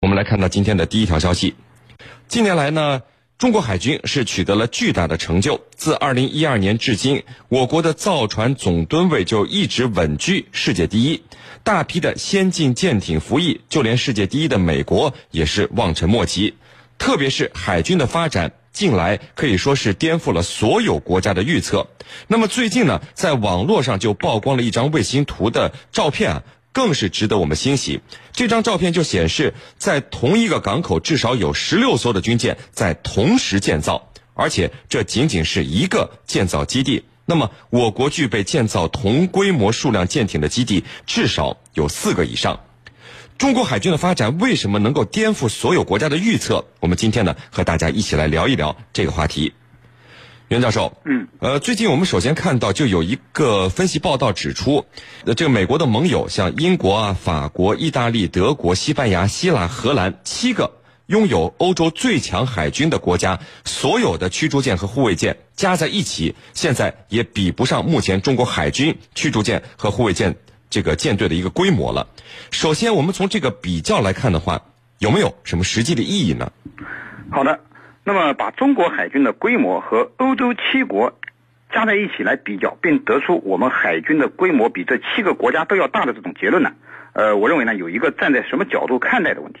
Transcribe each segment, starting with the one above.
我们来看到今天的第一条消息。近年来呢，中国海军是取得了巨大的成就。自2012年至今，我国的造船总吨位就一直稳居世界第一，大批的先进舰艇服役，就连世界第一的美国也是望尘莫及。特别是海军的发展，近来可以说是颠覆了所有国家的预测。那么最近呢，在网络上就曝光了一张卫星图的照片啊。更是值得我们欣喜。这张照片就显示，在同一个港口至少有十六艘的军舰在同时建造，而且这仅仅是一个建造基地。那么，我国具备建造同规模数量舰艇的基地至少有四个以上。中国海军的发展为什么能够颠覆所有国家的预测？我们今天呢，和大家一起来聊一聊这个话题。袁教授，嗯，呃，最近我们首先看到就有一个分析报道指出，呃，这个美国的盟友像英国啊、法国、意大利、德国、西班牙、希腊、荷兰七个拥有欧洲最强海军的国家，所有的驱逐舰和护卫舰加在一起，现在也比不上目前中国海军驱逐舰和护卫舰这个舰队的一个规模了。首先，我们从这个比较来看的话，有没有什么实际的意义呢？好的。那么，把中国海军的规模和欧洲七国加在一起来比较，并得出我们海军的规模比这七个国家都要大的这种结论呢？呃，我认为呢，有一个站在什么角度看待的问题。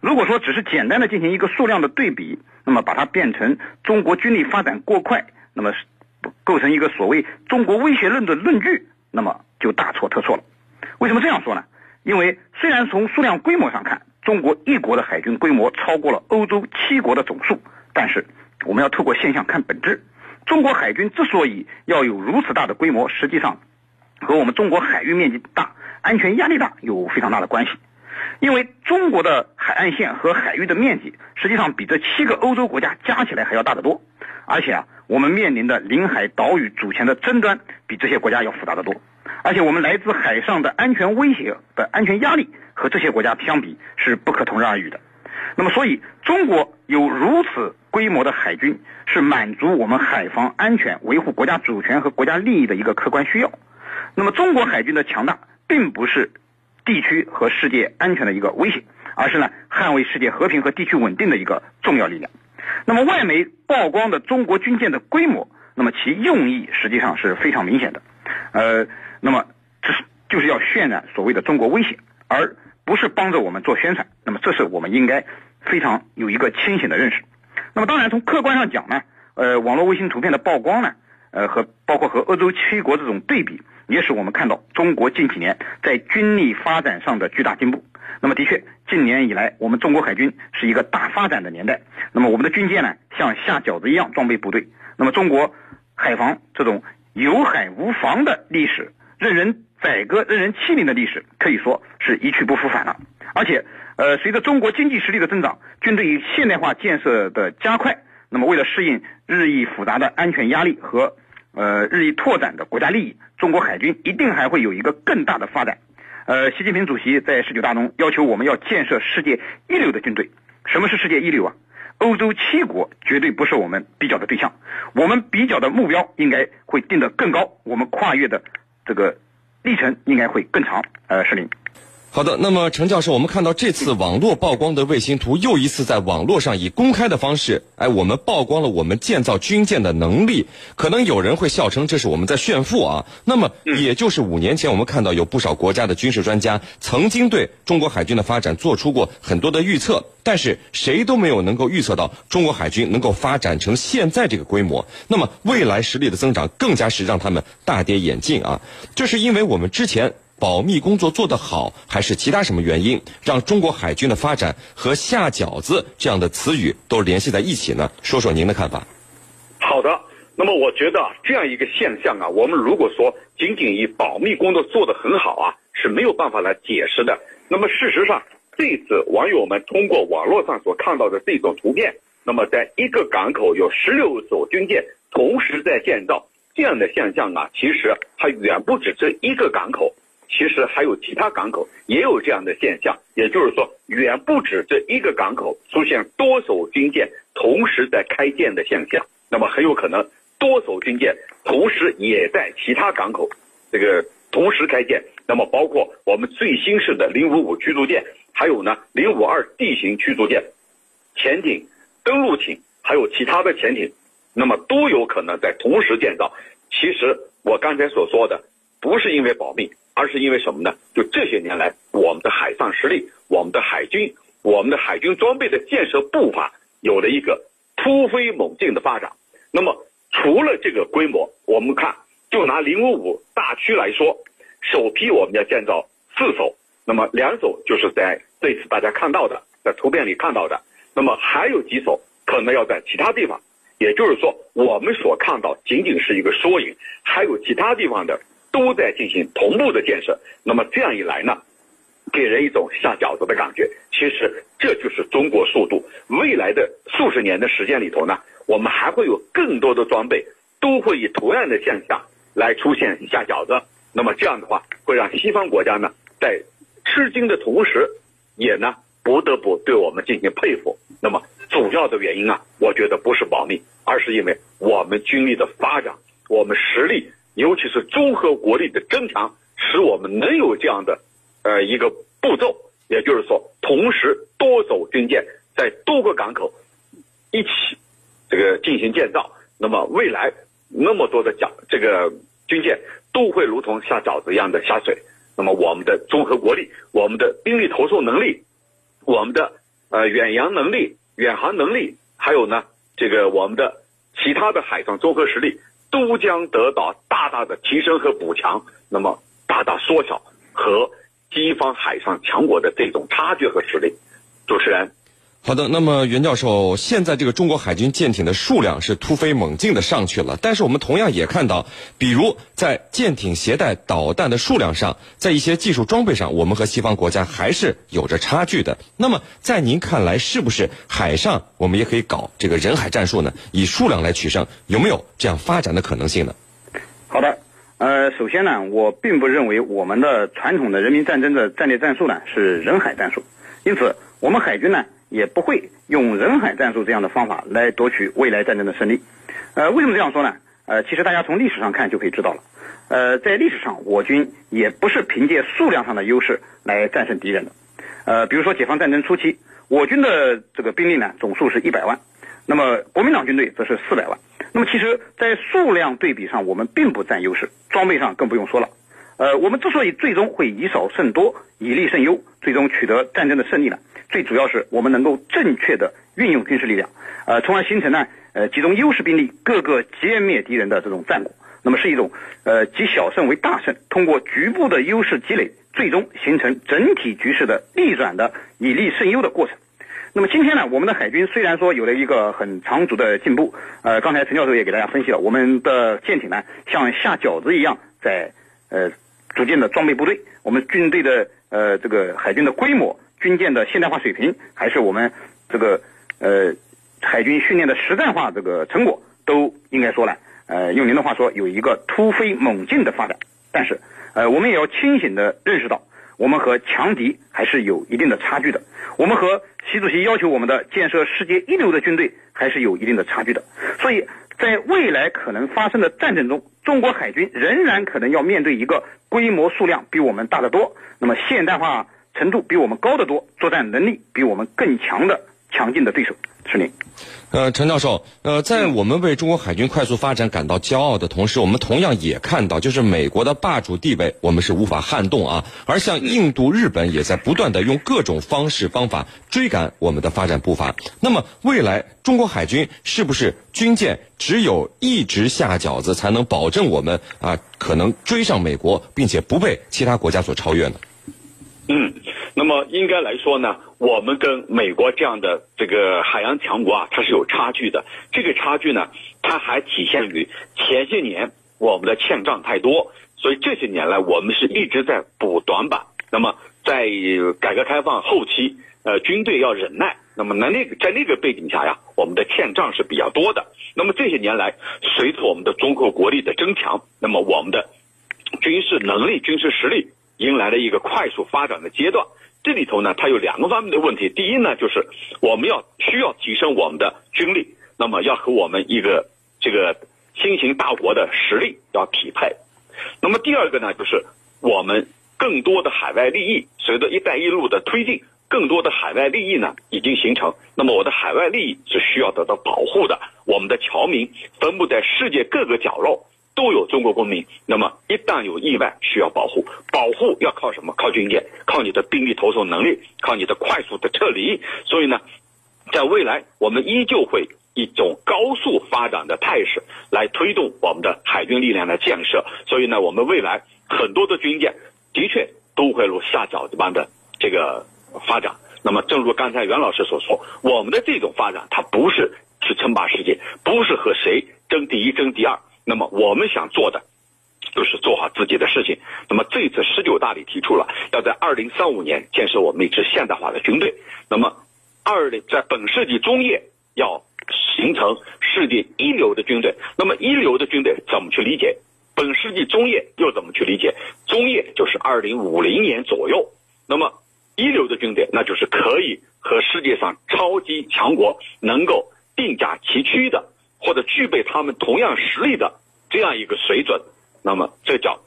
如果说只是简单的进行一个数量的对比，那么把它变成中国军力发展过快，那么构成一个所谓中国威胁论的论据，那么就大错特错了。为什么这样说呢？因为虽然从数量规模上看，中国一国的海军规模超过了欧洲七国的总数。但是，我们要透过现象看本质。中国海军之所以要有如此大的规模，实际上和我们中国海域面积大、安全压力大有非常大的关系。因为中国的海岸线和海域的面积，实际上比这七个欧洲国家加起来还要大得多。而且啊，我们面临的临海岛屿主权的争端，比这些国家要复杂得多。而且我们来自海上的安全威胁的安全压力，和这些国家相比是不可同日而语的。那么，所以中国有如此规模的海军，是满足我们海防安全、维护国家主权和国家利益的一个客观需要。那么，中国海军的强大，并不是地区和世界安全的一个威胁，而是呢，捍卫世界和平和地区稳定的一个重要力量。那么，外媒曝光的中国军舰的规模，那么其用意实际上是非常明显的。呃，那么这是就是要渲染所谓的中国威胁，而。不是帮着我们做宣传，那么这是我们应该非常有一个清醒的认识。那么当然从客观上讲呢，呃，网络卫星图片的曝光呢，呃和包括和欧洲七国这种对比，也使我们看到中国近几年在军力发展上的巨大进步。那么的确，近年以来我们中国海军是一个大发展的年代。那么我们的军舰呢，像下饺子一样装备部队。那么中国海防这种有海无防的历史，任人。宰割、任人欺凌的历史可以说是一去不复返了。而且，呃，随着中国经济实力的增长，军队现代化建设的加快，那么为了适应日益复杂的安全压力和呃日益拓展的国家利益，中国海军一定还会有一个更大的发展。呃，习近平主席在十九大中要求我们要建设世界一流的军队。什么是世界一流啊？欧洲七国绝对不是我们比较的对象，我们比较的目标应该会定得更高，我们跨越的这个。历程应该会更长，呃，石林。好的，那么陈教授，我们看到这次网络曝光的卫星图，又一次在网络上以公开的方式，哎，我们曝光了我们建造军舰的能力。可能有人会笑称这是我们在炫富啊。那么，也就是五年前，我们看到有不少国家的军事专家曾经对中国海军的发展做出过很多的预测，但是谁都没有能够预测到中国海军能够发展成现在这个规模。那么，未来实力的增长更加是让他们大跌眼镜啊。这是因为我们之前。保密工作做得好，还是其他什么原因让中国海军的发展和下饺子这样的词语都联系在一起呢？说说您的看法。好的，那么我觉得这样一个现象啊，我们如果说仅仅以保密工作做得很好啊，是没有办法来解释的。那么事实上，这次网友们通过网络上所看到的这种图片，那么在一个港口有十六艘军舰同时在建造这样的现象啊，其实还远不止这一个港口。其实还有其他港口也有这样的现象，也就是说，远不止这一个港口出现多艘军舰同时在开建的现象。那么很有可能多艘军舰同时也在其他港口这个同时开建。那么包括我们最新式的零五五驱逐舰，还有呢零五二 D 型驱逐舰、潜艇、登陆艇，还有其他的潜艇，那么都有可能在同时建造。其实我刚才所说的，不是因为保密，而是因为什么呢？就这些年来，我们的海上实力、我们的海军、我们的海军装备的建设步伐有了一个突飞猛进的发展。那么除了这个规模，我们看，就拿零五五大驱来说，首批我们要建造四艘，那么两艘就是在这次大家看到的，在图片里看到的，那么还有几艘可能要在其他地方。也就是说，我们所看到仅仅是一个缩影，还有其他地方的都在进行同步的建设。那么这样一来呢，给人一种下饺子的感觉。其实这就是中国速度。未来的数十年的时间里头呢，我们还会有更多的装备都会以同样的现象来出现下饺子。那么这样的话，会让西方国家呢在吃惊的同时，也呢不得不对我们进行佩服。那么主要的原因啊，我觉得不是保密。而是因为我们军力的发展，我们实力，尤其是综合国力的增强，使我们能有这样的，呃，一个步骤，也就是说，同时多艘军舰在多个港口一起这个进行建造，那么未来那么多的饺这个军舰都会如同下饺子一样的下水，那么我们的综合国力，我们的兵力投送能力，我们的呃远洋能力、远航能力，还有呢这个我们的。其他的海上综合实力都将得到大大的提升和补强，那么大大缩小和西方海上强国的这种差距和实力。主持人。好的，那么袁教授，现在这个中国海军舰艇的数量是突飞猛进的上去了，但是我们同样也看到，比如在舰艇携带导弹的数量上，在一些技术装备上，我们和西方国家还是有着差距的。那么在您看来，是不是海上我们也可以搞这个人海战术呢？以数量来取胜，有没有这样发展的可能性呢？好的，呃，首先呢，我并不认为我们的传统的人民战争的战略战术呢是人海战术，因此我们海军呢。也不会用人海战术这样的方法来夺取未来战争的胜利。呃，为什么这样说呢？呃，其实大家从历史上看就可以知道了。呃，在历史上，我军也不是凭借数量上的优势来战胜敌人的。呃，比如说解放战争初期，我军的这个兵力呢总数是一百万，那么国民党军队则是四百万。那么其实，在数量对比上，我们并不占优势，装备上更不用说了。呃，我们之所以最终会以少胜多，以力胜优，最终取得战争的胜利呢？最主要是我们能够正确的运用军事力量，呃，从而形成呢，呃，集中优势兵力，各个歼灭敌人的这种战果。那么是一种，呃，集小胜为大胜，通过局部的优势积累，最终形成整体局势的逆转的以利胜优的过程。那么今天呢，我们的海军虽然说有了一个很长足的进步，呃，刚才陈教授也给大家分析了，我们的舰艇呢像下饺子一样在，呃，逐渐的装备部队，我们军队的呃这个海军的规模。军舰的现代化水平，还是我们这个呃海军训练的实战化这个成果，都应该说呢，呃用您的话说，有一个突飞猛进的发展。但是，呃我们也要清醒的认识到，我们和强敌还是有一定的差距的。我们和习主席要求我们的建设世界一流的军队，还是有一定的差距的。所以在未来可能发生的战争中，中国海军仍然可能要面对一个规模数量比我们大得多，那么现代化。程度比我们高得多，作战能力比我们更强的强劲的对手是您。呃，陈教授，呃，在我们为中国海军快速发展感到骄傲的同时，我们同样也看到，就是美国的霸主地位我们是无法撼动啊。而像印度、日本也在不断的用各种方式方法追赶我们的发展步伐。那么，未来中国海军是不是军舰只有一直下饺子，才能保证我们啊可能追上美国，并且不被其他国家所超越呢？嗯，那么应该来说呢，我们跟美国这样的这个海洋强国啊，它是有差距的。这个差距呢，它还体现于前些年我们的欠账太多，所以这些年来我们是一直在补短板。那么在改革开放后期，呃，军队要忍耐。那么那那个在那个背景下呀，我们的欠账是比较多的。那么这些年来，随着我们的综合国力的增强，那么我们的军事能力、军事实力。迎来了一个快速发展的阶段，这里头呢，它有两个方面的问题。第一呢，就是我们要需要提升我们的军力，那么要和我们一个这个新型大国的实力要匹配。那么第二个呢，就是我们更多的海外利益，随着“一带一路”的推进，更多的海外利益呢已经形成，那么我的海外利益是需要得到保护的。我们的侨民分布在世界各个角落，都有中国公民。那么一旦有意外，需要保护，保护要靠什么？靠军舰，靠你的兵力投送能力，靠你的快速的撤离。所以呢，在未来我们依旧会一种高速发展的态势来推动我们的海军力量的建设。所以呢，我们未来很多的军舰的确都会如下饺子般的这个。发展，那么正如刚才袁老师所说，我们的这种发展，它不是去称霸世界，不是和谁争第一、争第二。那么我们想做的，就是做好自己的事情。那么这次十九大里提出了，要在二零三五年建设我们一支现代化的军队。那么二零在本世纪中叶要形成世界一流的军队。那么一流的军队怎么去理解？本世纪中叶又怎么去理解？中叶就是二零五零年左右。那么一流的军队，那就是可以和世界上超级强国能够并驾齐驱的，或者具备他们同样实力的这样一个水准。那么这叫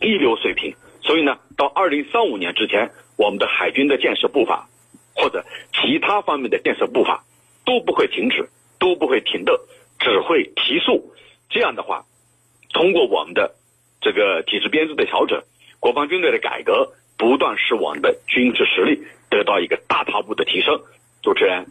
一流水平。所以呢，到二零三五年之前，我们的海军的建设步伐，或者其他方面的建设步伐都不会停止，都不会停顿，只会提速。这样的话，通过我们的这个体制编制的调整，国防军队的改革。不断使我们的军事实力得到一个大踏步的提升。主持人。